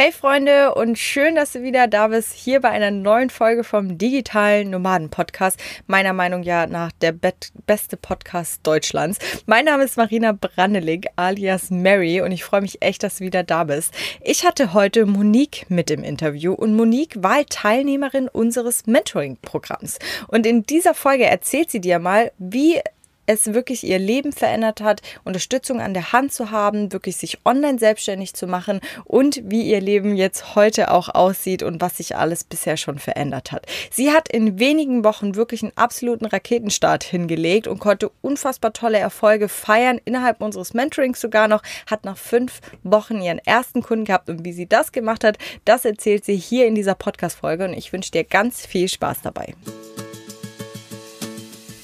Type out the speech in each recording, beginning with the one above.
Hey Freunde und schön, dass du wieder da bist, hier bei einer neuen Folge vom digitalen Nomaden Podcast. Meiner Meinung nach der beste Podcast Deutschlands. Mein Name ist Marina Brandelig alias Mary und ich freue mich echt, dass du wieder da bist. Ich hatte heute Monique mit im Interview und Monique war Teilnehmerin unseres Mentoring-Programms. Und in dieser Folge erzählt sie dir mal, wie es wirklich ihr Leben verändert hat, Unterstützung an der Hand zu haben, wirklich sich online selbstständig zu machen und wie ihr Leben jetzt heute auch aussieht und was sich alles bisher schon verändert hat. Sie hat in wenigen Wochen wirklich einen absoluten Raketenstart hingelegt und konnte unfassbar tolle Erfolge feiern, innerhalb unseres Mentorings sogar noch, hat nach fünf Wochen ihren ersten Kunden gehabt und wie sie das gemacht hat, das erzählt sie hier in dieser Podcast-Folge und ich wünsche dir ganz viel Spaß dabei.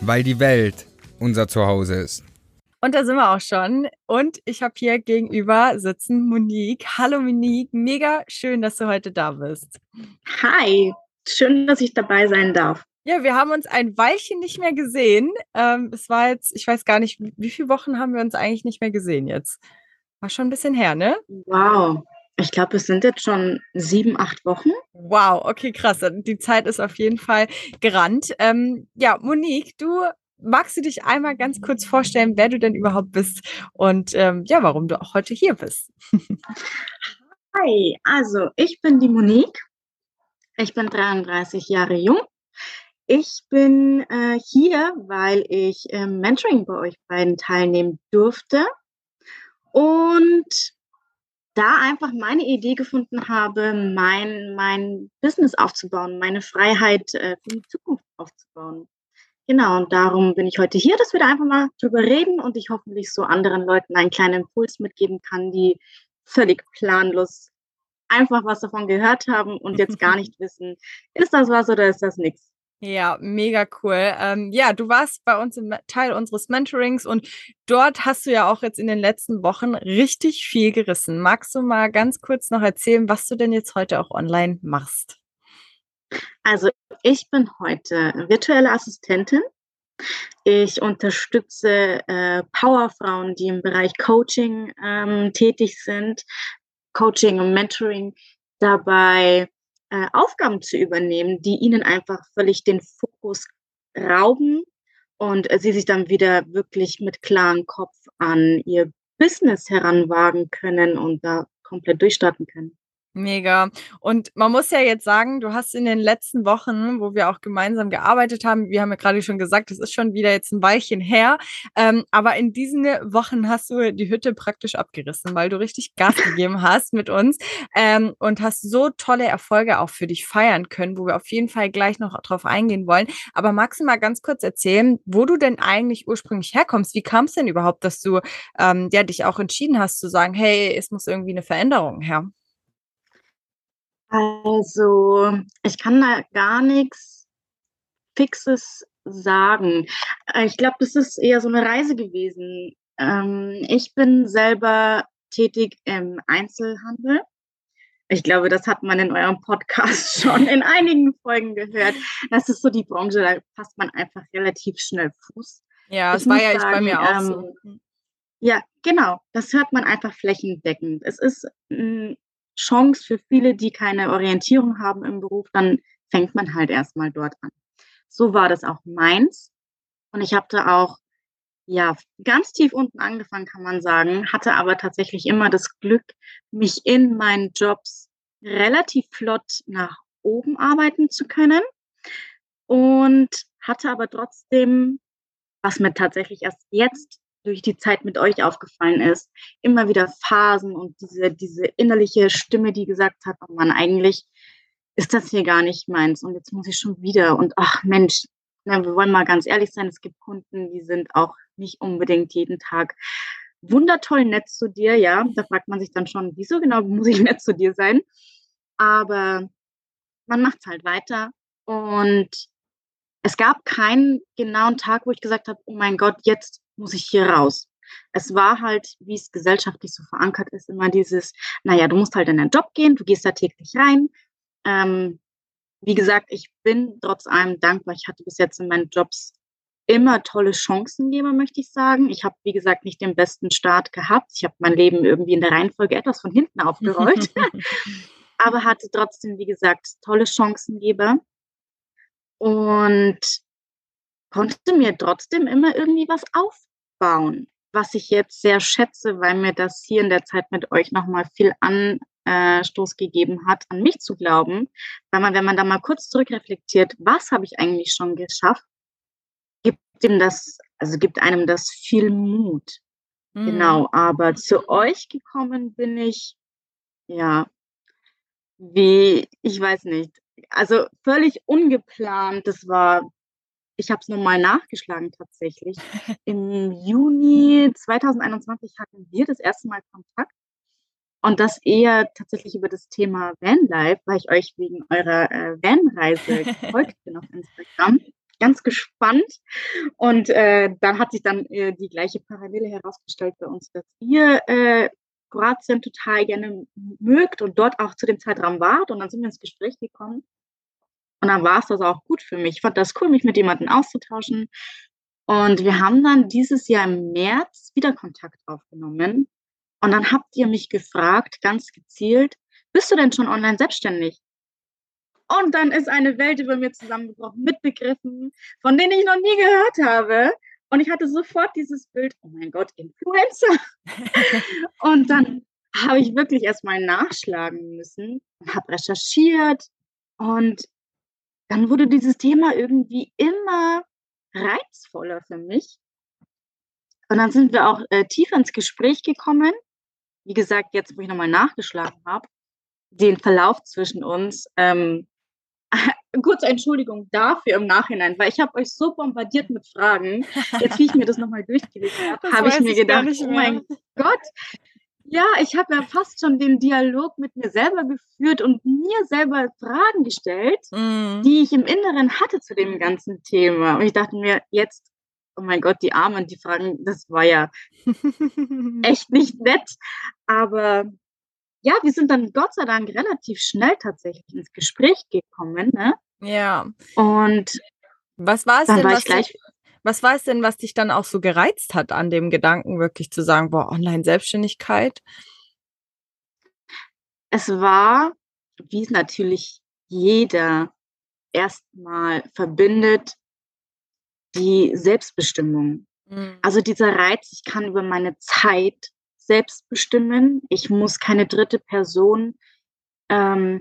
weil die Welt unser Zuhause ist. Und da sind wir auch schon. Und ich habe hier gegenüber sitzen Monique. Hallo Monique, mega schön, dass du heute da bist. Hi, schön, dass ich dabei sein darf. Ja, wir haben uns ein Weilchen nicht mehr gesehen. Ähm, es war jetzt, ich weiß gar nicht, wie viele Wochen haben wir uns eigentlich nicht mehr gesehen jetzt? War schon ein bisschen her, ne? Wow. Ich glaube, es sind jetzt schon sieben, acht Wochen. Wow, okay, krass. Die Zeit ist auf jeden Fall gerannt. Ähm, ja, Monique, du magst du dich einmal ganz kurz vorstellen, wer du denn überhaupt bist und ähm, ja, warum du auch heute hier bist? Hi, also ich bin die Monique. Ich bin 33 Jahre jung. Ich bin äh, hier, weil ich im Mentoring bei euch beiden teilnehmen durfte. Und da einfach meine Idee gefunden habe, mein, mein Business aufzubauen, meine Freiheit äh, für die Zukunft aufzubauen. Genau, und darum bin ich heute hier, dass wir da einfach mal drüber reden und ich hoffentlich so anderen Leuten einen kleinen Impuls mitgeben kann, die völlig planlos einfach was davon gehört haben und jetzt gar nicht wissen, ist das was oder ist das nichts. Ja, mega cool. Ähm, ja, du warst bei uns im Teil unseres Mentorings und dort hast du ja auch jetzt in den letzten Wochen richtig viel gerissen. Magst du mal ganz kurz noch erzählen, was du denn jetzt heute auch online machst? Also ich bin heute virtuelle Assistentin. Ich unterstütze äh, Powerfrauen, die im Bereich Coaching ähm, tätig sind, Coaching und Mentoring, dabei äh, Aufgaben zu übernehmen, die ihnen einfach völlig den Fokus rauben und äh, sie sich dann wieder wirklich mit klarem Kopf an ihr Business heranwagen können und da komplett durchstarten können. Mega. Und man muss ja jetzt sagen, du hast in den letzten Wochen, wo wir auch gemeinsam gearbeitet haben, wir haben ja gerade schon gesagt, das ist schon wieder jetzt ein Weilchen her, ähm, aber in diesen Wochen hast du die Hütte praktisch abgerissen, weil du richtig Gas gegeben hast mit uns ähm, und hast so tolle Erfolge auch für dich feiern können, wo wir auf jeden Fall gleich noch drauf eingehen wollen. Aber magst du mal ganz kurz erzählen, wo du denn eigentlich ursprünglich herkommst? Wie kam es denn überhaupt, dass du ähm, ja, dich auch entschieden hast zu sagen, hey, es muss irgendwie eine Veränderung her? Also, ich kann da gar nichts Fixes sagen. Äh, ich glaube, das ist eher so eine Reise gewesen. Ähm, ich bin selber tätig im Einzelhandel. Ich glaube, das hat man in eurem Podcast schon in einigen Folgen gehört. Das ist so die Branche, da passt man einfach relativ schnell Fuß. Ja, das war ja sagen, bei mir auch ähm, so. Ja, genau. Das hört man einfach flächendeckend. Es ist ein Chance für viele, die keine Orientierung haben im Beruf, dann fängt man halt erstmal dort an. So war das auch meins. Und ich habe da auch, ja, ganz tief unten angefangen, kann man sagen, hatte aber tatsächlich immer das Glück, mich in meinen Jobs relativ flott nach oben arbeiten zu können und hatte aber trotzdem, was mir tatsächlich erst jetzt durch die Zeit mit euch aufgefallen ist, immer wieder Phasen und diese, diese innerliche Stimme, die gesagt hat, oh Mann, eigentlich ist das hier gar nicht meins und jetzt muss ich schon wieder und ach Mensch, na, wir wollen mal ganz ehrlich sein, es gibt Kunden, die sind auch nicht unbedingt jeden Tag wundertoll nett zu dir, ja, da fragt man sich dann schon, wieso genau muss ich nett zu dir sein? aber man macht es halt weiter. Und es gab keinen genauen Tag, wo ich gesagt habe, oh mein Gott, jetzt muss ich hier raus. Es war halt, wie es gesellschaftlich so verankert ist, immer dieses, naja, du musst halt in deinen Job gehen, du gehst da täglich rein. Ähm, wie gesagt, ich bin trotz allem dankbar. Ich hatte bis jetzt in meinen Jobs immer tolle Chancengeber, möchte ich sagen. Ich habe, wie gesagt, nicht den besten Start gehabt. Ich habe mein Leben irgendwie in der Reihenfolge etwas von hinten aufgerollt, aber hatte trotzdem, wie gesagt, tolle Chancengeber und konnte mir trotzdem immer irgendwie was aufbauen, was ich jetzt sehr schätze, weil mir das hier in der Zeit mit euch nochmal viel Anstoß gegeben hat, an mich zu glauben, weil man, wenn man da mal kurz zurückreflektiert, was habe ich eigentlich schon geschafft, gibt ihm das, also gibt einem das viel Mut. Mhm. Genau, aber zu euch gekommen bin ich, ja, wie, ich weiß nicht, also völlig ungeplant. Das war, ich habe es nochmal nachgeschlagen tatsächlich. Im Juni 2021 hatten wir das erste Mal Kontakt. Und das eher tatsächlich über das Thema Vanlife, weil ich euch wegen eurer äh, Vanreise gefolgt bin auf Instagram ganz gespannt. Und äh, dann hat sich dann äh, die gleiche Parallele herausgestellt bei uns, dass ihr äh, Kroatien total gerne mögt und dort auch zu dem Zeitraum wart. Und dann sind wir ins Gespräch gekommen. Und dann war es das auch gut für mich. Ich fand das cool, mich mit jemandem auszutauschen. Und wir haben dann dieses Jahr im März wieder Kontakt aufgenommen. Und dann habt ihr mich gefragt, ganz gezielt, bist du denn schon online selbstständig? Und dann ist eine Welt über mir zusammengebrochen mit Begriffen, von denen ich noch nie gehört habe. Und ich hatte sofort dieses Bild, oh mein Gott, Influencer. und dann habe ich wirklich erstmal nachschlagen müssen habe recherchiert. Und dann wurde dieses Thema irgendwie immer reizvoller für mich. Und dann sind wir auch äh, tiefer ins Gespräch gekommen. Wie gesagt, jetzt, wo ich nochmal nachgeschlagen habe, den Verlauf zwischen uns, ähm, kurze Entschuldigung dafür im Nachhinein, weil ich habe euch so bombardiert mit Fragen. Jetzt, wie ich mir das nochmal durchgelesen habe, habe ich mir gedacht, oh mein Gott, ja, ich habe ja fast schon den Dialog mit mir selber geführt und mir selber Fragen gestellt, mm. die ich im Inneren hatte zu dem ganzen Thema. Und ich dachte mir, jetzt, oh mein Gott, die Armen, die Fragen, das war ja echt nicht nett. Aber ja, wir sind dann Gott sei Dank relativ schnell tatsächlich ins Gespräch gekommen. Ne? Ja. Und was war es denn, was, gleich, dich, was war es denn, was dich dann auch so gereizt hat an dem Gedanken, wirklich zu sagen, boah, Online-Selbstständigkeit? Es war, wie es natürlich jeder erstmal verbindet, die Selbstbestimmung. Mhm. Also dieser Reiz, ich kann über meine Zeit selbst bestimmen. Ich muss keine dritte Person ähm,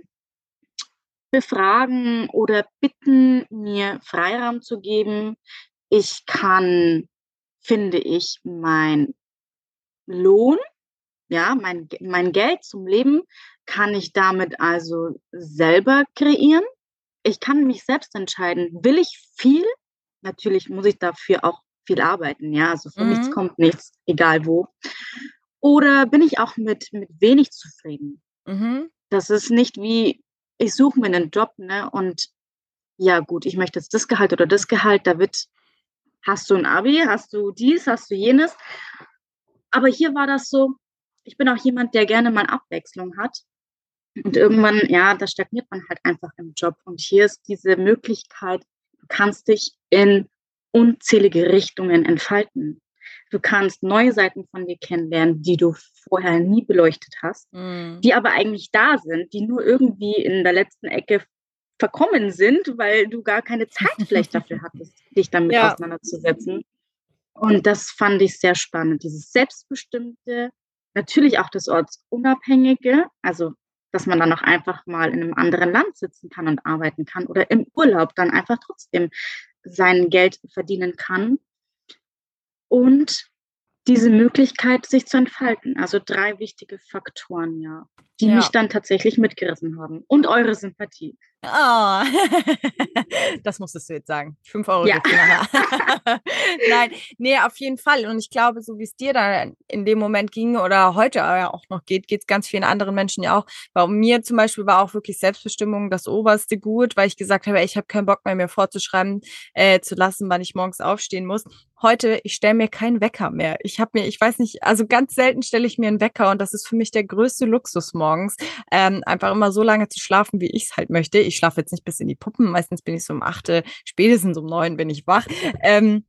befragen oder bitten, mir Freiraum zu geben. Ich kann, finde ich, mein Lohn, ja, mein, mein Geld zum Leben kann ich damit also selber kreieren. Ich kann mich selbst entscheiden, will ich viel? Natürlich muss ich dafür auch viel arbeiten, ja, also von mhm. nichts kommt nichts, egal wo. Oder bin ich auch mit, mit wenig zufrieden? Mhm. Das ist nicht wie, ich suche mir einen Job, ne? Und ja, gut, ich möchte jetzt das Gehalt oder das Gehalt, da wird, hast du ein Abi, hast du dies, hast du jenes. Aber hier war das so, ich bin auch jemand, der gerne mal Abwechslung hat. Und irgendwann, ja, da stagniert man halt einfach im Job. Und hier ist diese Möglichkeit, du kannst dich in unzählige Richtungen entfalten. Du kannst neue Seiten von dir kennenlernen, die du vorher nie beleuchtet hast, mhm. die aber eigentlich da sind, die nur irgendwie in der letzten Ecke verkommen sind, weil du gar keine Zeit vielleicht dafür hattest, dich damit ja. auseinanderzusetzen. Und das fand ich sehr spannend, dieses Selbstbestimmte, natürlich auch das Ortsunabhängige, also dass man dann auch einfach mal in einem anderen Land sitzen kann und arbeiten kann oder im Urlaub dann einfach trotzdem sein Geld verdienen kann und diese Möglichkeit, sich zu entfalten. Also drei wichtige Faktoren, ja. Die ja. mich dann tatsächlich mitgerissen haben. Und eure Sympathie. Oh, das musstest du jetzt sagen. Fünf Euro. Ja. Nein, nee, auf jeden Fall. Und ich glaube, so wie es dir da in dem Moment ging oder heute auch noch geht, geht es ganz vielen anderen Menschen ja auch. Bei mir zum Beispiel war auch wirklich Selbstbestimmung das oberste Gut, weil ich gesagt habe, ich habe keinen Bock mehr, mir vorzuschreiben, äh, zu lassen, wann ich morgens aufstehen muss. Heute, ich stelle mir keinen Wecker mehr. Ich habe mir, ich weiß nicht, also ganz selten stelle ich mir einen Wecker und das ist für mich der größte Luxus morgens, ähm, einfach immer so lange zu schlafen, wie ich es halt möchte. Ich schlafe jetzt nicht bis in die Puppen. Meistens bin ich so um acht, spätestens um neun bin ich wach. Ähm,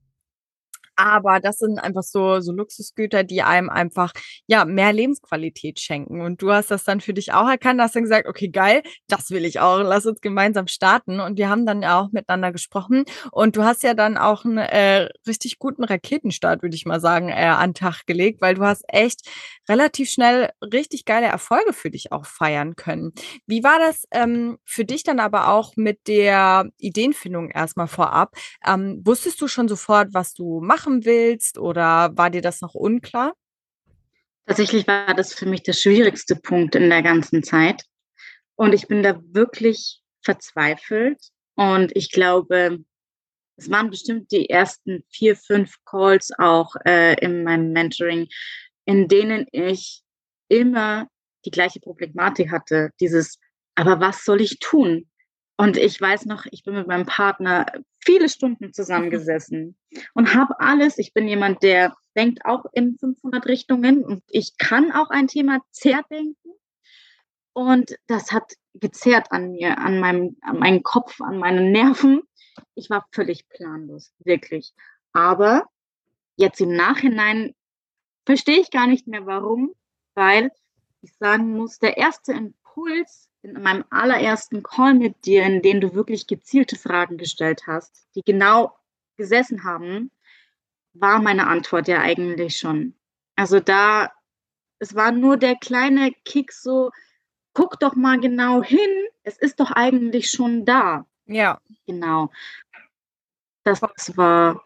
aber das sind einfach so, so Luxusgüter, die einem einfach, ja, mehr Lebensqualität schenken. Und du hast das dann für dich auch erkannt, hast dann gesagt, okay, geil, das will ich auch, lass uns gemeinsam starten. Und wir haben dann ja auch miteinander gesprochen. Und du hast ja dann auch einen äh, richtig guten Raketenstart, würde ich mal sagen, äh, an den Tag gelegt, weil du hast echt relativ schnell richtig geile Erfolge für dich auch feiern können. Wie war das ähm, für dich dann aber auch mit der Ideenfindung erstmal vorab? Ähm, wusstest du schon sofort, was du machen machen willst oder war dir das noch unklar? Tatsächlich war das für mich der schwierigste Punkt in der ganzen Zeit. Und ich bin da wirklich verzweifelt. Und ich glaube, es waren bestimmt die ersten vier, fünf Calls auch äh, in meinem Mentoring, in denen ich immer die gleiche Problematik hatte. Dieses, aber was soll ich tun? Und ich weiß noch, ich bin mit meinem Partner viele Stunden zusammengesessen und habe alles. Ich bin jemand, der denkt auch in 500 Richtungen und ich kann auch ein Thema zerdenken. Und das hat gezerrt an mir, an meinem, an meinem Kopf, an meinen Nerven. Ich war völlig planlos, wirklich. Aber jetzt im Nachhinein verstehe ich gar nicht mehr warum, weil ich sagen muss, der erste Impuls in meinem allerersten Call mit dir, in dem du wirklich gezielte Fragen gestellt hast, die genau gesessen haben, war meine Antwort ja eigentlich schon. Also da, es war nur der kleine Kick so, guck doch mal genau hin, es ist doch eigentlich schon da. Ja. Genau. Das war.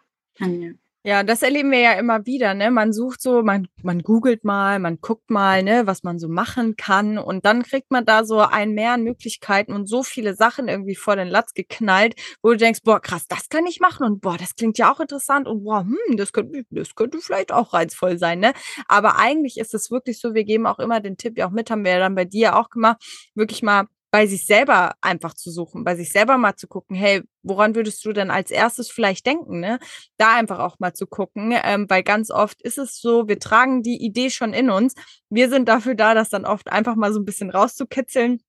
Ja, das erleben wir ja immer wieder, ne? Man sucht so, man, man googelt mal, man guckt mal, ne, was man so machen kann und dann kriegt man da so ein mehr an Möglichkeiten und so viele Sachen irgendwie vor den Latz geknallt, wo du denkst, boah, krass, das kann ich machen und boah, das klingt ja auch interessant und boah, hm, das könnte, das könnte vielleicht auch reizvoll sein, ne? Aber eigentlich ist es wirklich so, wir geben auch immer den Tipp ja auch mit, haben wir ja dann bei dir auch gemacht, wirklich mal bei sich selber einfach zu suchen, bei sich selber mal zu gucken, hey, woran würdest du denn als erstes vielleicht denken, ne? Da einfach auch mal zu gucken, ähm, weil ganz oft ist es so, wir tragen die Idee schon in uns. Wir sind dafür da, das dann oft einfach mal so ein bisschen rauszukitzeln.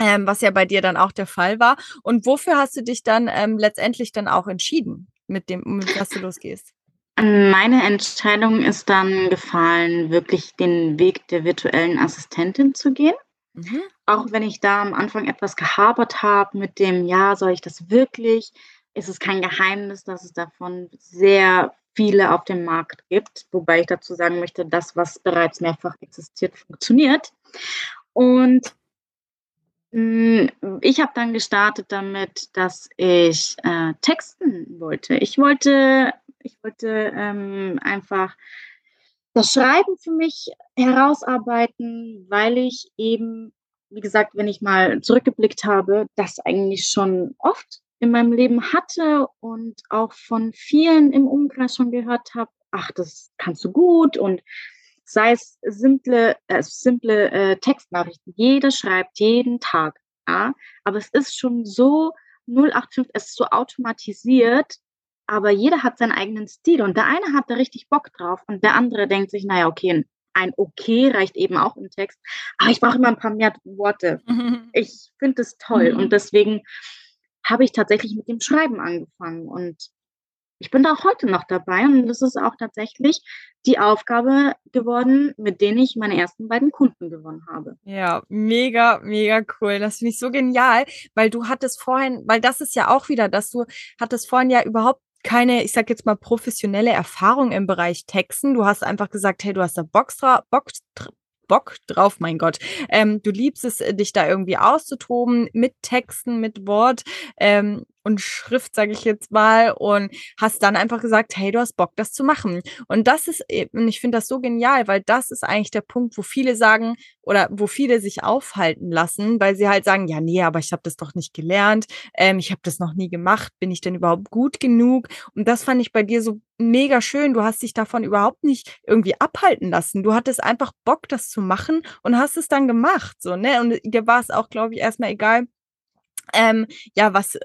Ähm, was ja bei dir dann auch der Fall war. Und wofür hast du dich dann ähm, letztendlich dann auch entschieden, mit dem, mit was du losgehst? Meine Entscheidung ist dann gefallen, wirklich den Weg der virtuellen Assistentin zu gehen. Mhm. Auch wenn ich da am Anfang etwas gehabert habe mit dem, ja, soll ich das wirklich? Ist es kein Geheimnis, dass es davon sehr viele auf dem Markt gibt, wobei ich dazu sagen möchte, das, was bereits mehrfach existiert, funktioniert. Und hm, ich habe dann gestartet damit, dass ich äh, texten wollte. Ich wollte, ich wollte ähm, einfach das Schreiben für mich herausarbeiten, weil ich eben, wie gesagt, wenn ich mal zurückgeblickt habe, das eigentlich schon oft in meinem Leben hatte und auch von vielen im Umkreis schon gehört habe, ach, das kannst du gut und sei es simple, äh, simple äh, Textnachrichten. Jeder schreibt jeden Tag, ja, aber es ist schon so 085, es ist so automatisiert, aber jeder hat seinen eigenen Stil und der eine hat da richtig Bock drauf und der andere denkt sich, naja, okay, ein Okay reicht eben auch im Text, aber ich brauche immer ein paar mehr Worte. Mhm. Ich finde es toll mhm. und deswegen habe ich tatsächlich mit dem Schreiben angefangen und ich bin da auch heute noch dabei und das ist auch tatsächlich die Aufgabe geworden, mit denen ich meine ersten beiden Kunden gewonnen habe. Ja, mega, mega cool. Das finde ich so genial, weil du hattest vorhin, weil das ist ja auch wieder, dass du hattest vorhin ja überhaupt keine, ich sag jetzt mal, professionelle Erfahrung im Bereich Texten. Du hast einfach gesagt, hey, du hast da Bock, Bock, Bock drauf, mein Gott. Ähm, du liebst es, dich da irgendwie auszutoben mit Texten, mit Wort. Ähm, und Schrift, sage ich jetzt mal, und hast dann einfach gesagt, hey, du hast Bock, das zu machen. Und das ist eben, ich finde das so genial, weil das ist eigentlich der Punkt, wo viele sagen oder wo viele sich aufhalten lassen, weil sie halt sagen, ja, nee, aber ich habe das doch nicht gelernt, ähm, ich habe das noch nie gemacht, bin ich denn überhaupt gut genug? Und das fand ich bei dir so mega schön. Du hast dich davon überhaupt nicht irgendwie abhalten lassen. Du hattest einfach Bock, das zu machen und hast es dann gemacht, so, ne? Und dir war es auch, glaube ich, erstmal egal, ähm, ja, was,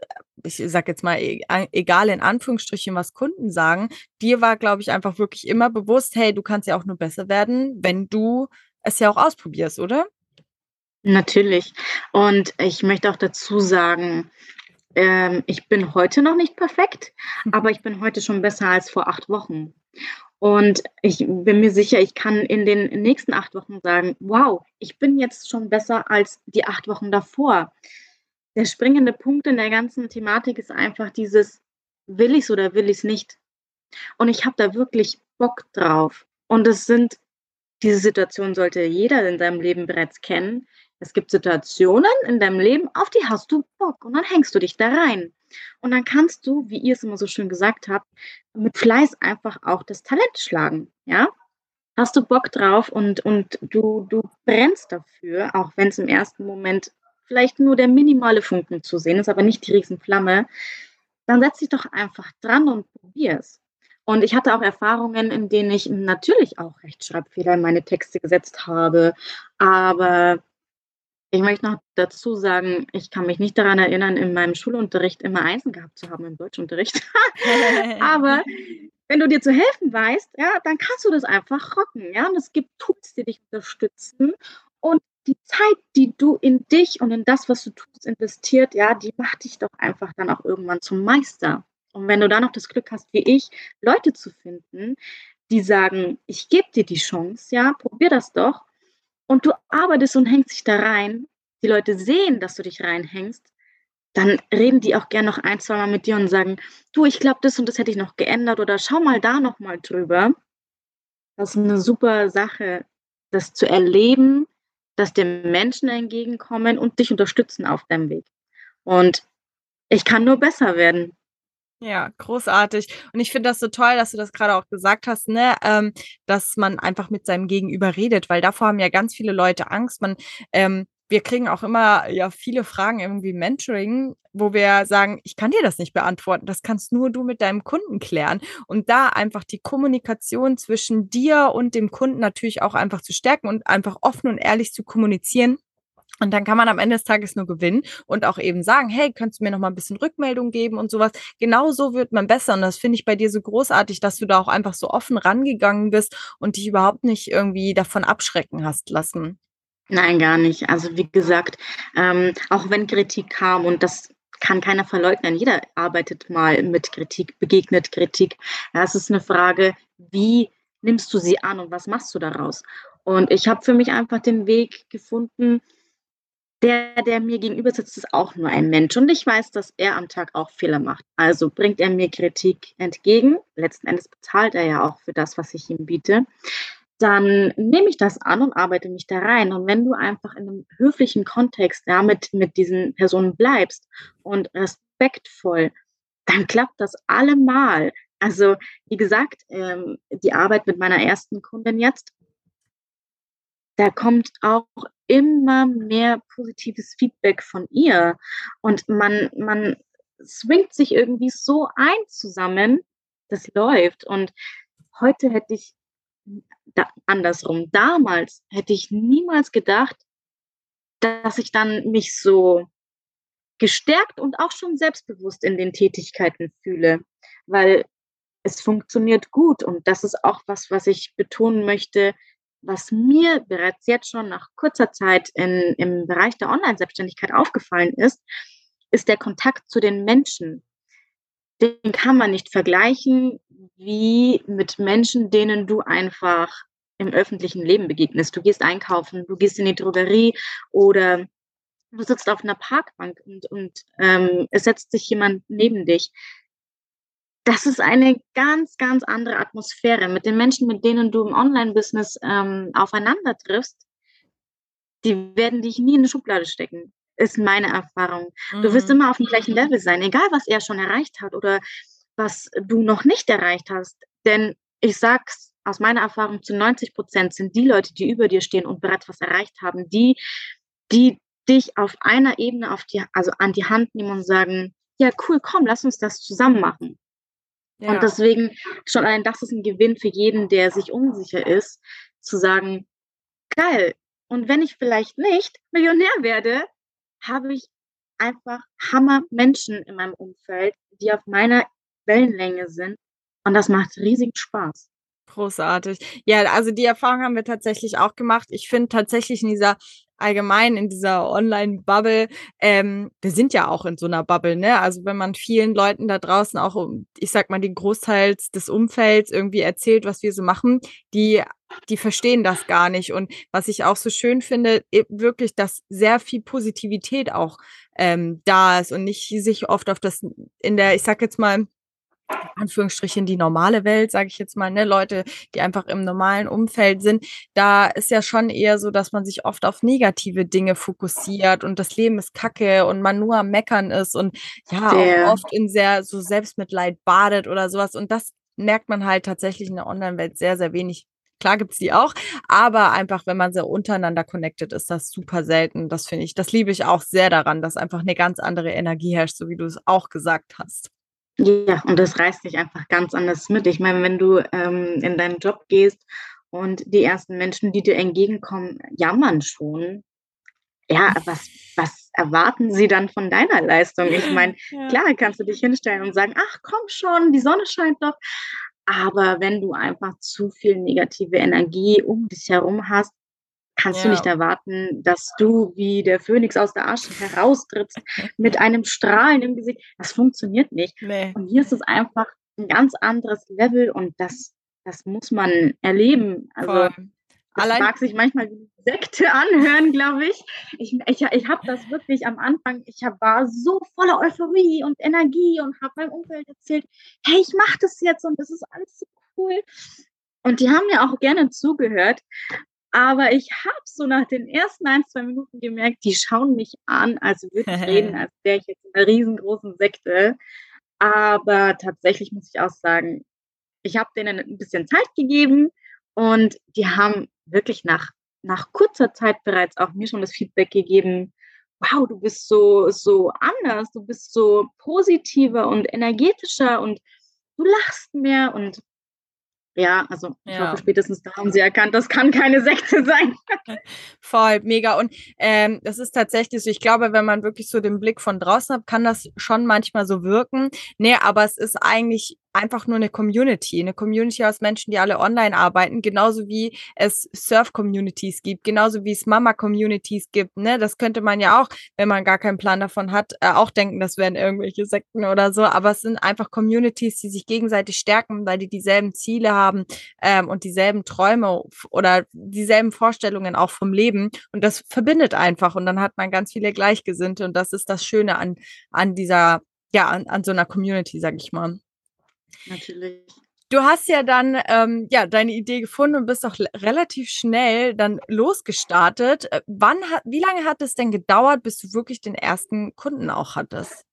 ich sag jetzt mal, e egal in Anführungsstrichen, was Kunden sagen, dir war, glaube ich, einfach wirklich immer bewusst, hey, du kannst ja auch nur besser werden, wenn du es ja auch ausprobierst, oder? Natürlich. Und ich möchte auch dazu sagen, ähm, ich bin heute noch nicht perfekt, mhm. aber ich bin heute schon besser als vor acht Wochen. Und ich bin mir sicher, ich kann in den nächsten acht Wochen sagen, wow, ich bin jetzt schon besser als die acht Wochen davor der springende Punkt in der ganzen Thematik ist einfach dieses, will ich es oder will ich es nicht? Und ich habe da wirklich Bock drauf. Und es sind, diese Situation sollte jeder in seinem Leben bereits kennen. Es gibt Situationen in deinem Leben, auf die hast du Bock und dann hängst du dich da rein. Und dann kannst du, wie ihr es immer so schön gesagt habt, mit Fleiß einfach auch das Talent schlagen. Ja? Hast du Bock drauf und, und du, du brennst dafür, auch wenn es im ersten Moment vielleicht nur der minimale Funken zu sehen ist, aber nicht die Riesenflamme, dann setz dich doch einfach dran und probier es. Und ich hatte auch Erfahrungen, in denen ich natürlich auch Rechtschreibfehler in meine Texte gesetzt habe. Aber ich möchte noch dazu sagen, ich kann mich nicht daran erinnern, in meinem Schulunterricht immer Einsen gehabt zu haben im Deutschunterricht. aber wenn du dir zu helfen weißt, ja, dann kannst du das einfach rocken. Ja? Und es gibt Tools, die dich unterstützen. Und die Zeit, die du in dich und in das, was du tust, investiert, ja, die macht dich doch einfach dann auch irgendwann zum Meister. Und wenn du dann noch das Glück hast, wie ich, Leute zu finden, die sagen, ich gebe dir die Chance, ja, probier das doch. Und du arbeitest und hängst dich da rein. Die Leute sehen, dass du dich reinhängst. Dann reden die auch gern noch ein, zwei Mal mit dir und sagen, du, ich glaube, das und das hätte ich noch geändert oder schau mal da noch mal drüber. Das ist eine super Sache, das zu erleben, dass dir Menschen entgegenkommen und dich unterstützen auf deinem Weg. Und ich kann nur besser werden. Ja, großartig. Und ich finde das so toll, dass du das gerade auch gesagt hast, ne, ähm, dass man einfach mit seinem Gegenüber redet, weil davor haben ja ganz viele Leute Angst. Man ähm, wir kriegen auch immer ja viele Fragen irgendwie Mentoring, wo wir sagen, ich kann dir das nicht beantworten, das kannst nur du mit deinem Kunden klären. Und da einfach die Kommunikation zwischen dir und dem Kunden natürlich auch einfach zu stärken und einfach offen und ehrlich zu kommunizieren. Und dann kann man am Ende des Tages nur gewinnen und auch eben sagen, hey, könntest du mir noch mal ein bisschen Rückmeldung geben und sowas. Genau so wird man besser. Und das finde ich bei dir so großartig, dass du da auch einfach so offen rangegangen bist und dich überhaupt nicht irgendwie davon abschrecken hast lassen. Nein, gar nicht. Also wie gesagt, ähm, auch wenn Kritik kam und das kann keiner verleugnen, jeder arbeitet mal mit Kritik, begegnet Kritik. Ja, es ist eine Frage, wie nimmst du sie an und was machst du daraus? Und ich habe für mich einfach den Weg gefunden, der, der mir gegenüber sitzt, ist auch nur ein Mensch. Und ich weiß, dass er am Tag auch Fehler macht. Also bringt er mir Kritik entgegen. Letzten Endes bezahlt er ja auch für das, was ich ihm biete dann nehme ich das an und arbeite mich da rein. Und wenn du einfach in einem höflichen Kontext ja, mit, mit diesen Personen bleibst und respektvoll, dann klappt das allemal. Also, wie gesagt, ähm, die Arbeit mit meiner ersten Kundin jetzt, da kommt auch immer mehr positives Feedback von ihr. Und man, man swingt sich irgendwie so ein zusammen, das läuft. Und heute hätte ich da, andersrum. Damals hätte ich niemals gedacht, dass ich dann mich so gestärkt und auch schon selbstbewusst in den Tätigkeiten fühle, weil es funktioniert gut und das ist auch was, was ich betonen möchte, was mir bereits jetzt schon nach kurzer Zeit in, im Bereich der Online-Selbstständigkeit aufgefallen ist, ist der Kontakt zu den Menschen. Den kann man nicht vergleichen wie mit Menschen, denen du einfach im öffentlichen Leben begegnest. Du gehst einkaufen, du gehst in die Drogerie oder du sitzt auf einer Parkbank und, und ähm, es setzt sich jemand neben dich. Das ist eine ganz, ganz andere Atmosphäre. Mit den Menschen, mit denen du im Online-Business ähm, aufeinander triffst, die werden dich nie in eine Schublade stecken. Ist meine Erfahrung. Mhm. Du wirst mhm. immer auf dem gleichen Level sein, egal was er schon erreicht hat oder was du noch nicht erreicht hast. Denn ich sag's aus meiner Erfahrung, zu 90 Prozent sind die Leute, die über dir stehen und bereits was erreicht haben, die, die dich auf einer Ebene auf die, also an die Hand nehmen und sagen, ja, cool, komm, lass uns das zusammen machen. Ja. Und deswegen schon allein das ist ein Gewinn für jeden, der sich unsicher ist, zu sagen, geil. Und wenn ich vielleicht nicht Millionär werde, habe ich einfach Hammer Menschen in meinem Umfeld, die auf meiner Wellenlänge sind. Und das macht riesigen Spaß. Großartig. Ja, also die Erfahrung haben wir tatsächlich auch gemacht. Ich finde tatsächlich in dieser allgemein in dieser Online-Bubble, ähm, wir sind ja auch in so einer Bubble, ne? Also wenn man vielen Leuten da draußen auch, ich sag mal, den Großteil des Umfelds irgendwie erzählt, was wir so machen, die, die verstehen das gar nicht. Und was ich auch so schön finde, wirklich, dass sehr viel Positivität auch ähm, da ist und nicht sich oft auf das in der, ich sag jetzt mal, Anführungsstrichen die normale Welt, sage ich jetzt mal, ne, Leute, die einfach im normalen Umfeld sind, da ist ja schon eher so, dass man sich oft auf negative Dinge fokussiert und das Leben ist kacke und man nur am Meckern ist und ja, auch oft in sehr so Selbstmitleid badet oder sowas. Und das merkt man halt tatsächlich in der Online-Welt sehr, sehr wenig. Klar gibt's die auch, aber einfach, wenn man sehr untereinander connected ist, das super selten. Das finde ich, das liebe ich auch sehr daran, dass einfach eine ganz andere Energie herrscht, so wie du es auch gesagt hast. Ja, und das reißt dich einfach ganz anders mit. Ich meine, wenn du ähm, in deinen Job gehst und die ersten Menschen, die dir entgegenkommen, jammern schon. Ja, was, was erwarten sie dann von deiner Leistung? Ich meine, ja. klar kannst du dich hinstellen und sagen, ach komm schon, die Sonne scheint doch. Aber wenn du einfach zu viel negative Energie um dich herum hast, kannst ja. du nicht erwarten, dass du wie der Phönix aus der Asche heraustrittst mit einem Strahlen im Gesicht. Das funktioniert nicht. Nee. Und hier ist es einfach ein ganz anderes Level und das, das muss man erleben. Also Voll. das Allein mag sich manchmal wie Sekte anhören, glaube ich. Ich, ich, ich habe das wirklich am Anfang, ich hab, war so voller Euphorie und Energie und habe meinem Umfeld erzählt, hey, ich mache das jetzt und das ist alles so cool. Und die haben mir auch gerne zugehört. Aber ich habe so nach den ersten ein, zwei Minuten gemerkt, die schauen mich an, als würde ich reden, als wäre ich jetzt in einer riesengroßen Sekte. Aber tatsächlich muss ich auch sagen, ich habe denen ein bisschen Zeit gegeben und die haben wirklich nach, nach kurzer Zeit bereits auch mir schon das Feedback gegeben, wow, du bist so, so anders, du bist so positiver und energetischer und du lachst mehr und ja, also ich ja. hoffe, spätestens da haben sie erkannt, das kann keine Sekte sein. Voll, mega. Und ähm, das ist tatsächlich so, ich glaube, wenn man wirklich so den Blick von draußen hat, kann das schon manchmal so wirken. Nee, aber es ist eigentlich einfach nur eine Community, eine Community aus Menschen, die alle online arbeiten, genauso wie es Surf-Communities gibt, genauso wie es Mama-Communities gibt. Ne? Das könnte man ja auch, wenn man gar keinen Plan davon hat, äh, auch denken, das wären irgendwelche Sekten oder so. Aber es sind einfach Communities, die sich gegenseitig stärken, weil die dieselben Ziele haben ähm, und dieselben Träume oder dieselben Vorstellungen auch vom Leben. Und das verbindet einfach. Und dann hat man ganz viele Gleichgesinnte. Und das ist das Schöne an, an dieser, ja, an, an so einer Community, sag ich mal. Natürlich. Du hast ja dann ähm, ja deine Idee gefunden und bist auch relativ schnell dann losgestartet. Äh, wann hat, wie lange hat es denn gedauert, bis du wirklich den ersten Kunden auch hattest?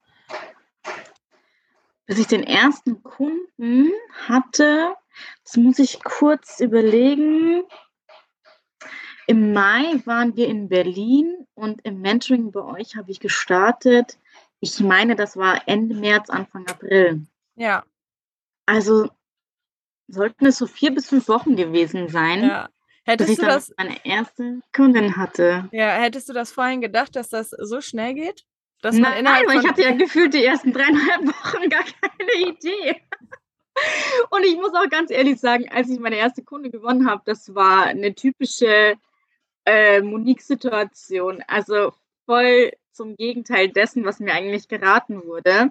Bis ich den ersten Kunden hatte, das muss ich kurz überlegen. Im Mai waren wir in Berlin und im Mentoring bei euch habe ich gestartet. Ich meine, das war Ende März, Anfang April. Ja. Also sollten es so vier bis fünf Wochen gewesen sein, ja. Hättest bis ich du das meine erste Kundin hatte. Ja, hättest du das vorhin gedacht, dass das so schnell geht? Dass man Nein, innerhalb von ich hatte ja gefühlt die ersten dreieinhalb Wochen gar keine Idee. Und ich muss auch ganz ehrlich sagen, als ich meine erste Kunde gewonnen habe, das war eine typische äh, Monique-Situation. Also voll zum Gegenteil dessen, was mir eigentlich geraten wurde.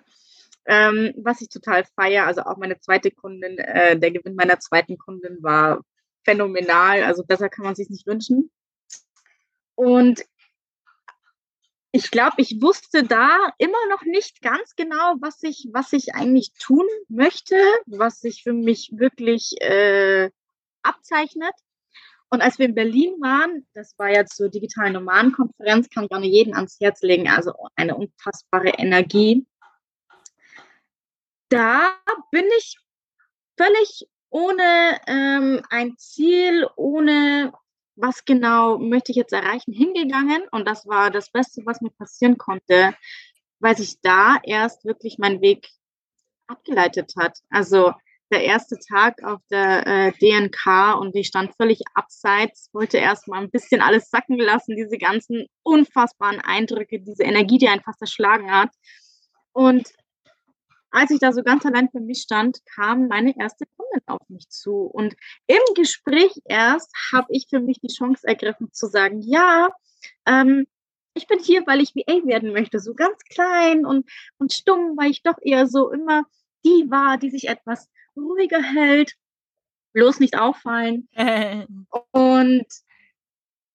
Ähm, was ich total feiere, also auch meine zweite Kundin, äh, der Gewinn meiner zweiten Kundin war phänomenal, also besser kann man sich nicht wünschen. Und ich glaube, ich wusste da immer noch nicht ganz genau, was ich, was ich eigentlich tun möchte, was sich für mich wirklich äh, abzeichnet. Und als wir in Berlin waren, das war jetzt zur digitalen Nomadenkonferenz, kann nur jeden ans Herz legen, also eine unfassbare Energie. Da bin ich völlig ohne ähm, ein Ziel, ohne was genau möchte ich jetzt erreichen, hingegangen. Und das war das Beste, was mir passieren konnte, weil sich da erst wirklich mein Weg abgeleitet hat. Also der erste Tag auf der äh, DNK und ich stand völlig abseits, wollte erst mal ein bisschen alles sacken lassen, diese ganzen unfassbaren Eindrücke, diese Energie, die einen fast erschlagen hat. Und als ich da so ganz allein für mich stand, kam meine erste Kundin auf mich zu. Und im Gespräch erst habe ich für mich die Chance ergriffen zu sagen, ja, ähm, ich bin hier, weil ich VA werden möchte, so ganz klein und, und stumm, weil ich doch eher so immer die war, die sich etwas ruhiger hält, bloß nicht auffallen. und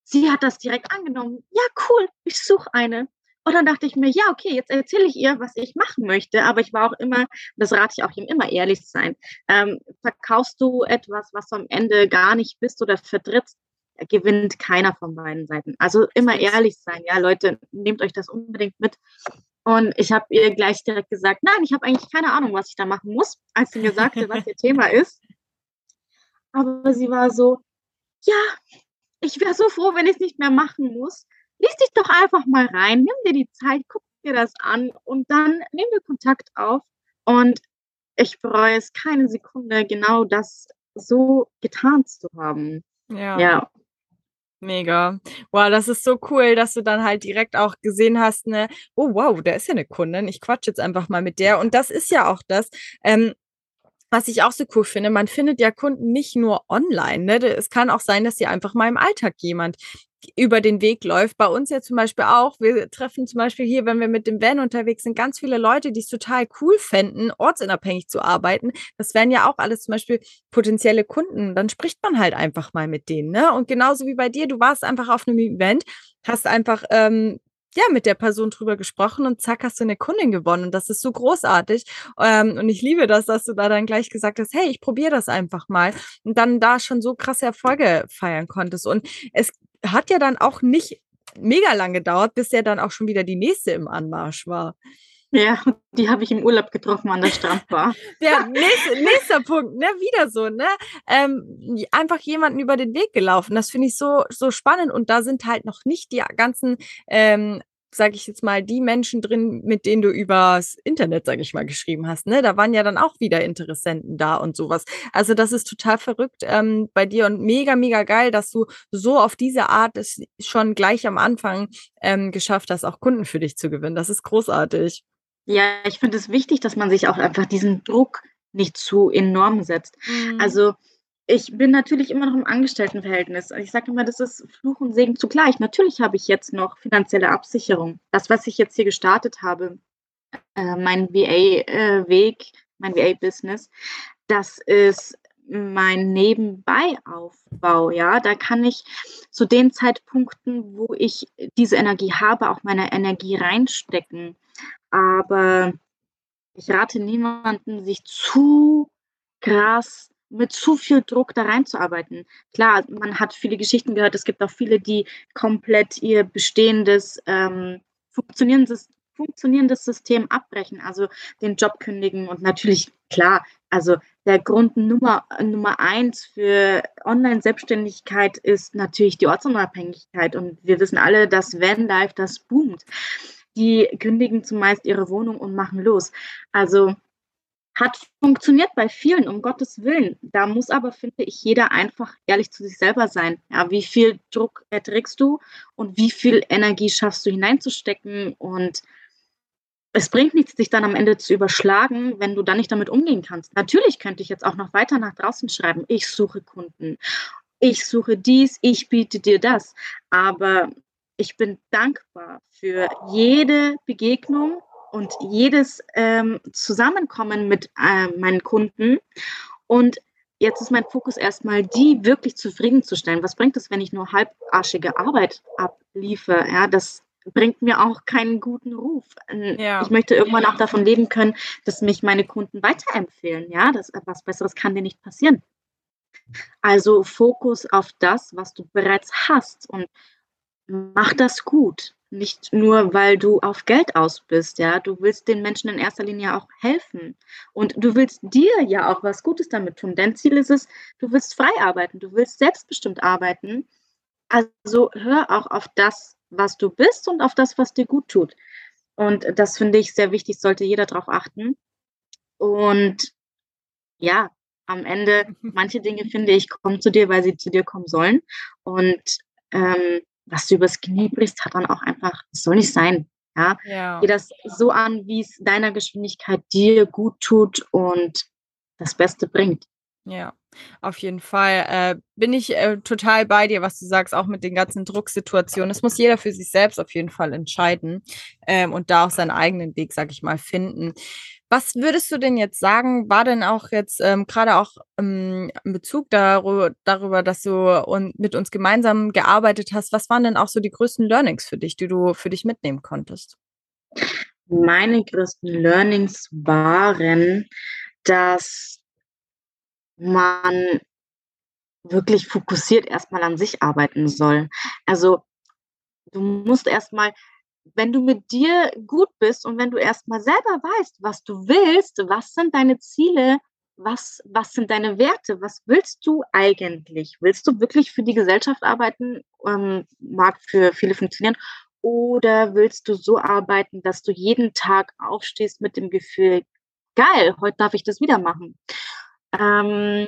sie hat das direkt angenommen. Ja, cool, ich suche eine. Und dann dachte ich mir, ja, okay, jetzt erzähle ich ihr, was ich machen möchte. Aber ich war auch immer, das rate ich auch ihm immer, ehrlich zu sein. Ähm, verkaufst du etwas, was du am Ende gar nicht bist oder vertrittst, gewinnt keiner von beiden Seiten. Also immer ehrlich sein. Ja, Leute, nehmt euch das unbedingt mit. Und ich habe ihr gleich direkt gesagt, nein, ich habe eigentlich keine Ahnung, was ich da machen muss, als sie mir sagte, was ihr Thema ist. Aber sie war so, ja, ich wäre so froh, wenn ich es nicht mehr machen muss. Lies dich doch einfach mal rein, nimm dir die Zeit, guck dir das an und dann nehmen wir Kontakt auf. Und ich bereue es keine Sekunde, genau das so getan zu haben. Ja. ja. Mega. Wow, das ist so cool, dass du dann halt direkt auch gesehen hast, ne, oh wow, da ist ja eine Kundin. Ich quatsch jetzt einfach mal mit der. Und das ist ja auch das. Ähm, was ich auch so cool finde, man findet ja Kunden nicht nur online. Ne? Es kann auch sein, dass dir einfach mal im Alltag jemand über den Weg läuft. Bei uns ja zum Beispiel auch. Wir treffen zum Beispiel hier, wenn wir mit dem Van unterwegs sind, ganz viele Leute, die es total cool fänden, ortsunabhängig zu arbeiten. Das wären ja auch alles zum Beispiel potenzielle Kunden. Dann spricht man halt einfach mal mit denen. Ne? Und genauso wie bei dir, du warst einfach auf einem Event, hast einfach ähm, ja, mit der Person drüber gesprochen und zack, hast du eine Kundin gewonnen. Und das ist so großartig. Ähm, und ich liebe das, dass du da dann gleich gesagt hast, hey, ich probiere das einfach mal. Und dann da schon so krasse Erfolge feiern konntest. Und es hat ja dann auch nicht mega lang gedauert, bis ja dann auch schon wieder die nächste im Anmarsch war. Ja, die habe ich im Urlaub getroffen an der Strandbar. der nächste, nächster Punkt, ne, wieder so, ne, ähm, einfach jemanden über den Weg gelaufen. Das finde ich so so spannend und da sind halt noch nicht die ganzen ähm, sage ich jetzt mal, die Menschen drin, mit denen du übers Internet, sage ich mal, geschrieben hast. Ne? Da waren ja dann auch wieder Interessenten da und sowas. Also das ist total verrückt ähm, bei dir und mega, mega geil, dass du so auf diese Art es schon gleich am Anfang ähm, geschafft hast, auch Kunden für dich zu gewinnen. Das ist großartig. Ja, ich finde es wichtig, dass man sich auch einfach diesen Druck nicht zu enorm setzt. Mhm. Also ich bin natürlich immer noch im Angestelltenverhältnis. Ich sage immer, das ist Fluch und Segen zugleich. Natürlich habe ich jetzt noch finanzielle Absicherung. Das, was ich jetzt hier gestartet habe, äh, mein VA-Weg, äh, mein VA-Business, das ist mein Nebenbei-Aufbau. Ja, da kann ich zu den Zeitpunkten, wo ich diese Energie habe, auch meine Energie reinstecken. Aber ich rate niemanden, sich zu krass mit zu viel Druck da reinzuarbeiten. Klar, man hat viele Geschichten gehört, es gibt auch viele, die komplett ihr bestehendes, ähm, funktionierendes, funktionierendes System abbrechen, also den Job kündigen und natürlich, klar, also der Grund Nummer, Nummer eins für Online-Selbstständigkeit ist natürlich die Ortsunabhängigkeit und wir wissen alle, dass Vanlife das boomt. Die kündigen zumeist ihre Wohnung und machen los. Also hat funktioniert bei vielen, um Gottes Willen. Da muss aber, finde ich, jeder einfach ehrlich zu sich selber sein. Ja, wie viel Druck erträgst du und wie viel Energie schaffst du hineinzustecken? Und es bringt nichts, dich dann am Ende zu überschlagen, wenn du dann nicht damit umgehen kannst. Natürlich könnte ich jetzt auch noch weiter nach draußen schreiben, ich suche Kunden, ich suche dies, ich biete dir das. Aber ich bin dankbar für jede Begegnung, und jedes ähm, Zusammenkommen mit äh, meinen Kunden. Und jetzt ist mein Fokus erstmal, die wirklich zufriedenzustellen. Was bringt es, wenn ich nur halbarschige Arbeit abliefe? Ja, das bringt mir auch keinen guten Ruf. Ja. Ich möchte irgendwann auch davon leben können, dass mich meine Kunden weiterempfehlen. Ja, das, was Besseres kann dir nicht passieren. Also Fokus auf das, was du bereits hast und mach das gut. Nicht nur, weil du auf Geld aus bist, ja. Du willst den Menschen in erster Linie auch helfen. Und du willst dir ja auch was Gutes damit tun. Dein Ziel ist es, du willst frei arbeiten, du willst selbstbestimmt arbeiten. Also hör auch auf das, was du bist und auf das, was dir gut tut. Und das finde ich sehr wichtig, sollte jeder darauf achten. Und ja, am Ende, manche Dinge finde ich, kommen zu dir, weil sie zu dir kommen sollen. Und ähm, was du übers Knie brichst, hat dann auch einfach, es soll nicht sein. Ja? ja. Geh das so an, wie es deiner Geschwindigkeit dir gut tut und das Beste bringt. Ja, auf jeden Fall. Äh, bin ich äh, total bei dir, was du sagst, auch mit den ganzen Drucksituationen. Das muss jeder für sich selbst auf jeden Fall entscheiden ähm, und da auch seinen eigenen Weg, sag ich mal, finden. Was würdest du denn jetzt sagen, war denn auch jetzt ähm, gerade auch ähm, in Bezug darüber, darüber, dass du und mit uns gemeinsam gearbeitet hast, was waren denn auch so die größten Learnings für dich, die du für dich mitnehmen konntest? Meine größten Learnings waren, dass man wirklich fokussiert erstmal an sich arbeiten soll. Also du musst erstmal wenn du mit dir gut bist und wenn du erstmal selber weißt, was du willst, was sind deine Ziele, was, was sind deine Werte, was willst du eigentlich? Willst du wirklich für die Gesellschaft arbeiten? Ähm, mag für viele funktionieren. Oder willst du so arbeiten, dass du jeden Tag aufstehst mit dem Gefühl, geil, heute darf ich das wieder machen? Ähm,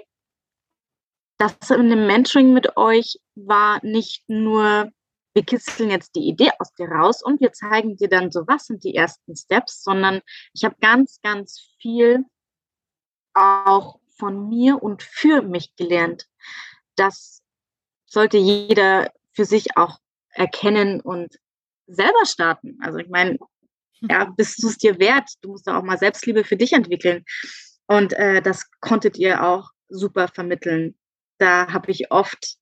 das in dem Mentoring mit euch war nicht nur wir kitzeln jetzt die Idee aus dir raus und wir zeigen dir dann so, was sind die ersten Steps, sondern ich habe ganz, ganz viel auch von mir und für mich gelernt. Das sollte jeder für sich auch erkennen und selber starten. Also ich meine, ja, bist du es dir wert? Du musst auch mal Selbstliebe für dich entwickeln. Und äh, das konntet ihr auch super vermitteln. Da habe ich oft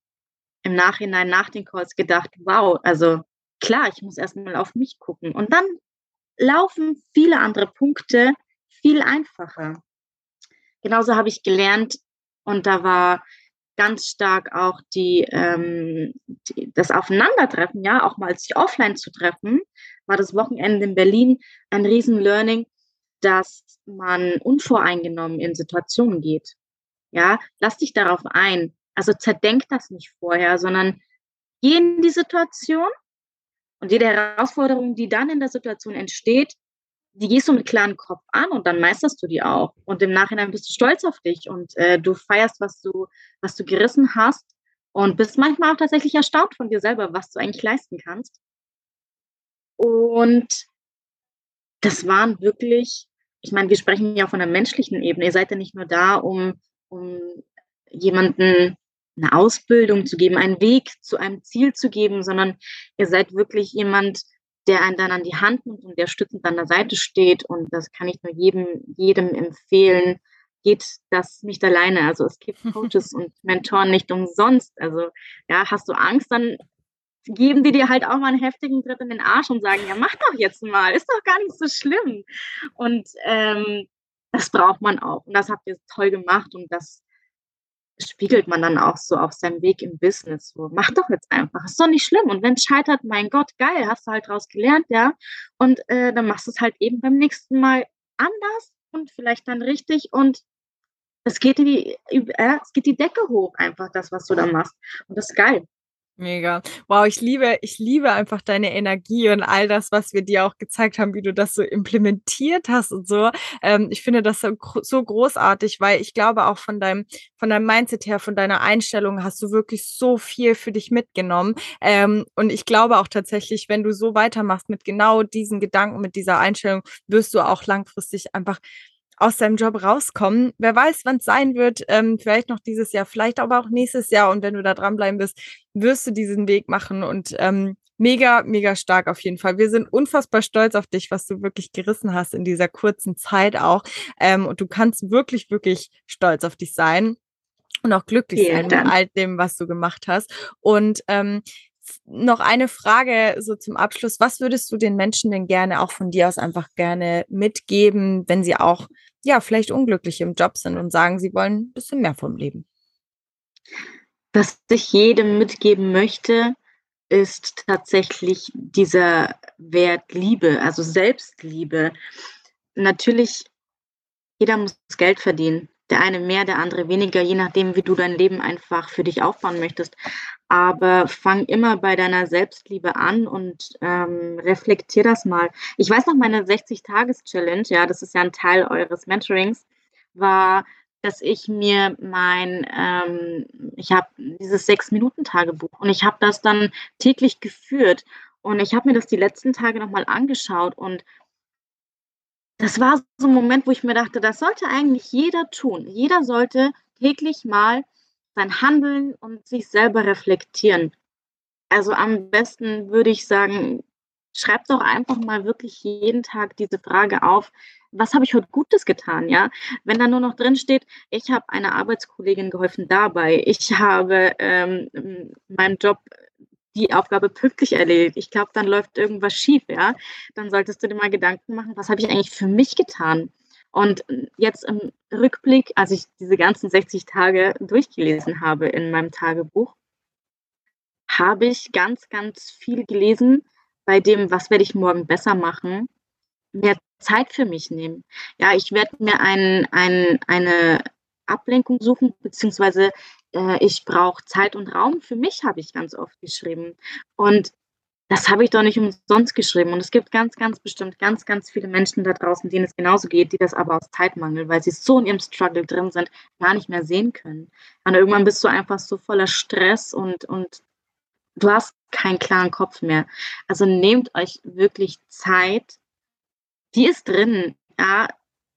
im Nachhinein nach den Calls gedacht, wow, also klar, ich muss erstmal auf mich gucken. Und dann laufen viele andere Punkte viel einfacher. Genauso habe ich gelernt und da war ganz stark auch die, ähm, die, das Aufeinandertreffen, ja, auch mal sich offline zu treffen, war das Wochenende in Berlin ein Riesen-Learning, dass man unvoreingenommen in Situationen geht. Ja, lass dich darauf ein. Also zerdenk das nicht vorher, sondern geh in die Situation und jede Herausforderung, die dann in der Situation entsteht, die gehst du mit klarem Kopf an und dann meisterst du die auch. Und im Nachhinein bist du stolz auf dich und äh, du feierst, was du, was du gerissen hast und bist manchmal auch tatsächlich erstaunt von dir selber, was du eigentlich leisten kannst. Und das waren wirklich, ich meine, wir sprechen ja von der menschlichen Ebene. Ihr seid ja nicht nur da, um, um jemanden eine Ausbildung zu geben, einen Weg zu einem Ziel zu geben, sondern ihr seid wirklich jemand, der einen dann an die Hand nimmt und der stützend an der Seite steht. Und das kann ich nur jedem, jedem empfehlen. Geht das nicht alleine. Also es gibt Coaches und Mentoren nicht umsonst. Also ja, hast du Angst, dann geben die dir halt auch mal einen heftigen Tritt in den Arsch und sagen, ja, mach doch jetzt mal, ist doch gar nicht so schlimm. Und ähm, das braucht man auch. Und das habt ihr toll gemacht und das spiegelt man dann auch so auf seinem Weg im Business. So, mach doch jetzt einfach, ist doch nicht schlimm. Und wenn es scheitert, mein Gott, geil, hast du halt daraus gelernt, ja. Und äh, dann machst du es halt eben beim nächsten Mal anders und vielleicht dann richtig und es geht die, äh, es geht die Decke hoch, einfach das, was du da machst. Und das ist geil. Mega. Wow, ich liebe, ich liebe einfach deine Energie und all das, was wir dir auch gezeigt haben, wie du das so implementiert hast und so. Ähm, ich finde das so, großartig, weil ich glaube auch von deinem, von deinem Mindset her, von deiner Einstellung hast du wirklich so viel für dich mitgenommen. Ähm, und ich glaube auch tatsächlich, wenn du so weitermachst mit genau diesen Gedanken, mit dieser Einstellung, wirst du auch langfristig einfach aus seinem Job rauskommen. Wer weiß, wann es sein wird. Ähm, vielleicht noch dieses Jahr, vielleicht aber auch nächstes Jahr. Und wenn du da dranbleiben bist, wirst du diesen Weg machen. Und ähm, mega, mega stark auf jeden Fall. Wir sind unfassbar stolz auf dich, was du wirklich gerissen hast in dieser kurzen Zeit auch. Ähm, und du kannst wirklich, wirklich stolz auf dich sein und auch glücklich Vielen sein Dank. mit all dem, was du gemacht hast. Und ähm, noch eine Frage so zum Abschluss. Was würdest du den Menschen denn gerne auch von dir aus einfach gerne mitgeben, wenn sie auch ja, vielleicht unglücklich im Job sind und sagen, sie wollen ein bisschen mehr vom Leben. Was ich jedem mitgeben möchte, ist tatsächlich dieser Wert Liebe, also Selbstliebe. Natürlich, jeder muss Geld verdienen. Der eine mehr, der andere weniger, je nachdem, wie du dein Leben einfach für dich aufbauen möchtest. Aber fang immer bei deiner Selbstliebe an und ähm, reflektier das mal. Ich weiß noch, meine 60-Tages-Challenge, ja, das ist ja ein Teil eures Mentorings, war dass ich mir mein, ähm, ich habe dieses Sechs-Minuten-Tagebuch und ich habe das dann täglich geführt und ich habe mir das die letzten Tage nochmal angeschaut und das war so ein Moment, wo ich mir dachte, das sollte eigentlich jeder tun. Jeder sollte täglich mal sein Handeln und sich selber reflektieren. Also am besten würde ich sagen, schreibt doch einfach mal wirklich jeden Tag diese Frage auf, was habe ich heute Gutes getan, ja? Wenn da nur noch drin steht, ich habe einer Arbeitskollegin geholfen dabei, ich habe ähm, meinem Job die Aufgabe pünktlich erledigt. Ich glaube, dann läuft irgendwas schief, ja? Dann solltest du dir mal Gedanken machen, was habe ich eigentlich für mich getan? Und jetzt im Rückblick, als ich diese ganzen 60 Tage durchgelesen habe in meinem Tagebuch, habe ich ganz, ganz viel gelesen bei dem, was werde ich morgen besser machen, mehr Zeit für mich nehmen. Ja, ich werde mir ein, ein, eine Ablenkung suchen, beziehungsweise äh, ich brauche Zeit und Raum. Für mich habe ich ganz oft geschrieben. Und das habe ich doch nicht umsonst geschrieben. Und es gibt ganz, ganz bestimmt ganz, ganz viele Menschen da draußen, denen es genauso geht, die das aber aus Zeitmangel, weil sie so in ihrem Struggle drin sind, gar nicht mehr sehen können. Und irgendwann bist du einfach so voller Stress und, und du hast keinen klaren Kopf mehr. Also nehmt euch wirklich Zeit, die ist drin. Ja,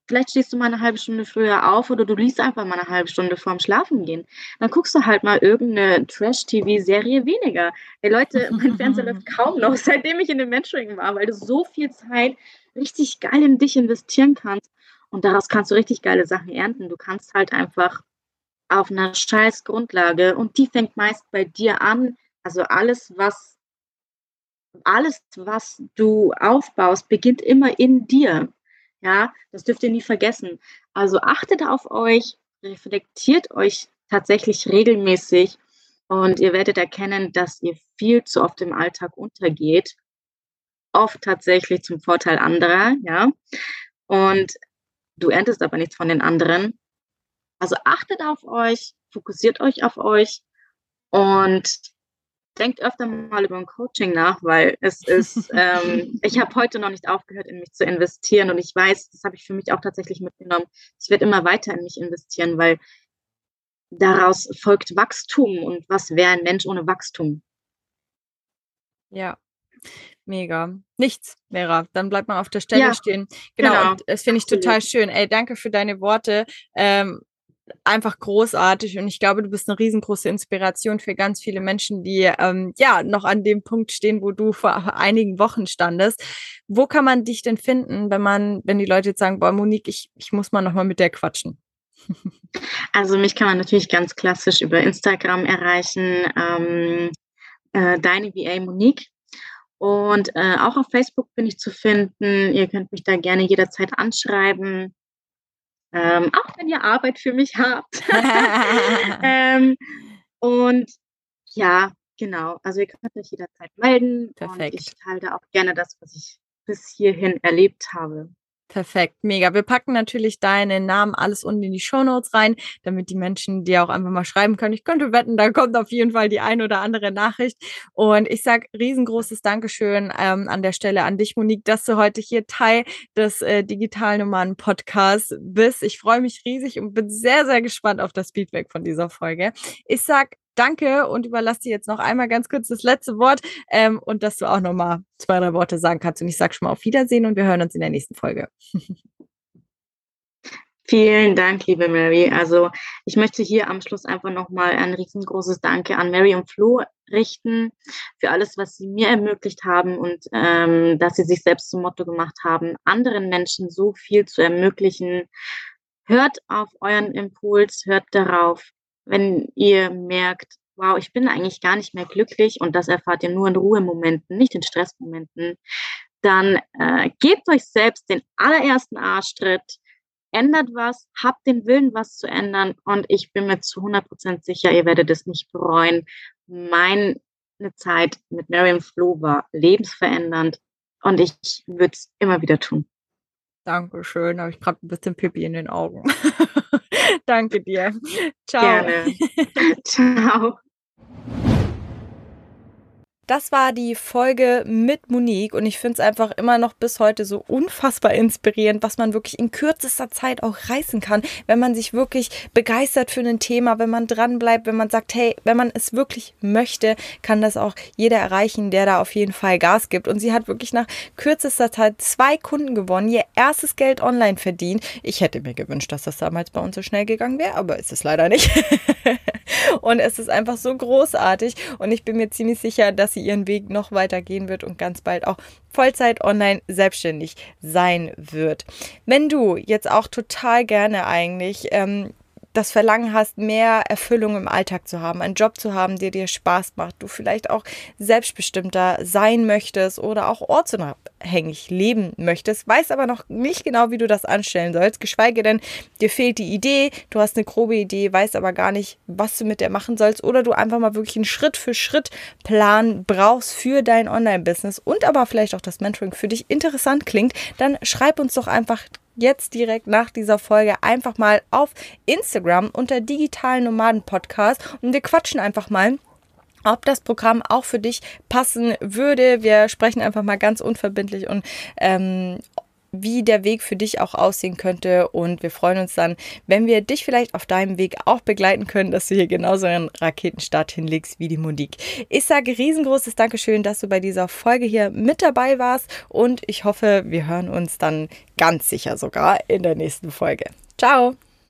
vielleicht stehst du mal eine halbe Stunde früher auf oder du liest einfach mal eine halbe Stunde vorm Schlafen gehen. Dann guckst du halt mal irgendeine Trash-TV-Serie weniger. Hey Leute, mein Fernseher läuft kaum noch, seitdem ich in dem Mentoring war, weil du so viel Zeit richtig geil in dich investieren kannst. Und daraus kannst du richtig geile Sachen ernten. Du kannst halt einfach auf einer scheiß Grundlage und die fängt meist bei dir an. Also alles, was alles, was du aufbaust, beginnt immer in dir. Ja, das dürft ihr nie vergessen. Also achtet auf euch, reflektiert euch tatsächlich regelmäßig und ihr werdet erkennen, dass ihr viel zu oft im Alltag untergeht. Oft tatsächlich zum Vorteil anderer, ja. Und du erntest aber nichts von den anderen. Also achtet auf euch, fokussiert euch auf euch und denkt öfter mal über ein Coaching nach, weil es ist, ähm, ich habe heute noch nicht aufgehört, in mich zu investieren und ich weiß, das habe ich für mich auch tatsächlich mitgenommen, ich werde immer weiter in mich investieren, weil daraus folgt Wachstum und was wäre ein Mensch ohne Wachstum? Ja, Mega. Nichts, Vera. Dann bleibt man auf der Stelle ja, stehen. Genau, genau. Das finde ich total schön. Ey, danke für deine Worte. Ähm, einfach großartig und ich glaube, du bist eine riesengroße Inspiration für ganz viele Menschen, die ähm, ja noch an dem Punkt stehen, wo du vor einigen Wochen standest. Wo kann man dich denn finden, wenn man, wenn die Leute jetzt sagen, boah, Monique, ich, ich muss mal noch mal mit der quatschen? Also mich kann man natürlich ganz klassisch über Instagram erreichen, ähm, äh, deine VA Monique. Und äh, auch auf Facebook bin ich zu finden. Ihr könnt mich da gerne jederzeit anschreiben ähm, auch wenn ihr Arbeit für mich habt. ähm, und ja, genau. Also ihr könnt euch jederzeit melden. Perfekt. Und ich teile auch gerne das, was ich bis hierhin erlebt habe. Perfekt, mega. Wir packen natürlich deinen Namen alles unten in die Show Notes rein, damit die Menschen dir auch einfach mal schreiben können. Ich könnte wetten, da kommt auf jeden Fall die ein oder andere Nachricht. Und ich sage riesengroßes Dankeschön ähm, an der Stelle an dich, Monique, dass du heute hier Teil des äh, Digital Nomaden Podcasts bist. Ich freue mich riesig und bin sehr, sehr gespannt auf das Feedback von dieser Folge. Ich sag danke und überlasse dir jetzt noch einmal ganz kurz das letzte Wort ähm, und dass du auch noch mal zwei, drei Worte sagen kannst. Und ich sage schon mal auf Wiedersehen und wir hören uns in der nächsten Folge. Vielen Dank, liebe Mary. Also ich möchte hier am Schluss einfach nochmal ein riesengroßes Danke an Mary und Flo richten für alles, was sie mir ermöglicht haben und ähm, dass sie sich selbst zum Motto gemacht haben, anderen Menschen so viel zu ermöglichen. Hört auf euren Impuls, hört darauf, wenn ihr merkt, wow, ich bin eigentlich gar nicht mehr glücklich und das erfahrt ihr nur in Ruhemomenten, nicht in Stressmomenten, dann äh, gebt euch selbst den allerersten Arschtritt, ändert was, habt den Willen, was zu ändern und ich bin mir zu 100% sicher, ihr werdet es nicht bereuen. Meine Zeit mit Marion Flo war lebensverändernd und ich würde es immer wieder tun. Dankeschön, habe ich gerade ein bisschen Pipi in den Augen. Danke dir. Ciao. Gerne. Ciao. Das war die Folge mit Monique und ich finde es einfach immer noch bis heute so unfassbar inspirierend, was man wirklich in kürzester Zeit auch reißen kann, wenn man sich wirklich begeistert für ein Thema, wenn man dranbleibt, wenn man sagt, hey, wenn man es wirklich möchte, kann das auch jeder erreichen, der da auf jeden Fall Gas gibt. Und sie hat wirklich nach kürzester Zeit zwei Kunden gewonnen, ihr erstes Geld online verdient. Ich hätte mir gewünscht, dass das damals bei uns so schnell gegangen wäre, aber ist es leider nicht. und es ist einfach so großartig und ich bin mir ziemlich sicher, sie ihren Weg noch weiter gehen wird und ganz bald auch Vollzeit online selbstständig sein wird. Wenn du jetzt auch total gerne eigentlich ähm, das Verlangen hast, mehr Erfüllung im Alltag zu haben, einen Job zu haben, der dir Spaß macht, du vielleicht auch selbstbestimmter sein möchtest oder auch ortsunabhängig leben möchtest, weißt aber noch nicht genau, wie du das anstellen sollst, geschweige denn, dir fehlt die Idee, du hast eine grobe Idee, weißt aber gar nicht, was du mit der machen sollst oder du einfach mal wirklich einen Schritt für Schritt Plan brauchst für dein Online-Business und aber vielleicht auch das Mentoring für dich interessant klingt, dann schreib uns doch einfach jetzt direkt nach dieser Folge einfach mal auf Instagram unter Digitalen Nomaden Podcast und wir quatschen einfach mal ob das Programm auch für dich passen würde. Wir sprechen einfach mal ganz unverbindlich und ähm, wie der Weg für dich auch aussehen könnte. Und wir freuen uns dann, wenn wir dich vielleicht auf deinem Weg auch begleiten können, dass du hier genauso einen Raketenstart hinlegst wie die Monique. Ich sage riesengroßes Dankeschön, dass du bei dieser Folge hier mit dabei warst. Und ich hoffe, wir hören uns dann ganz sicher sogar in der nächsten Folge. Ciao!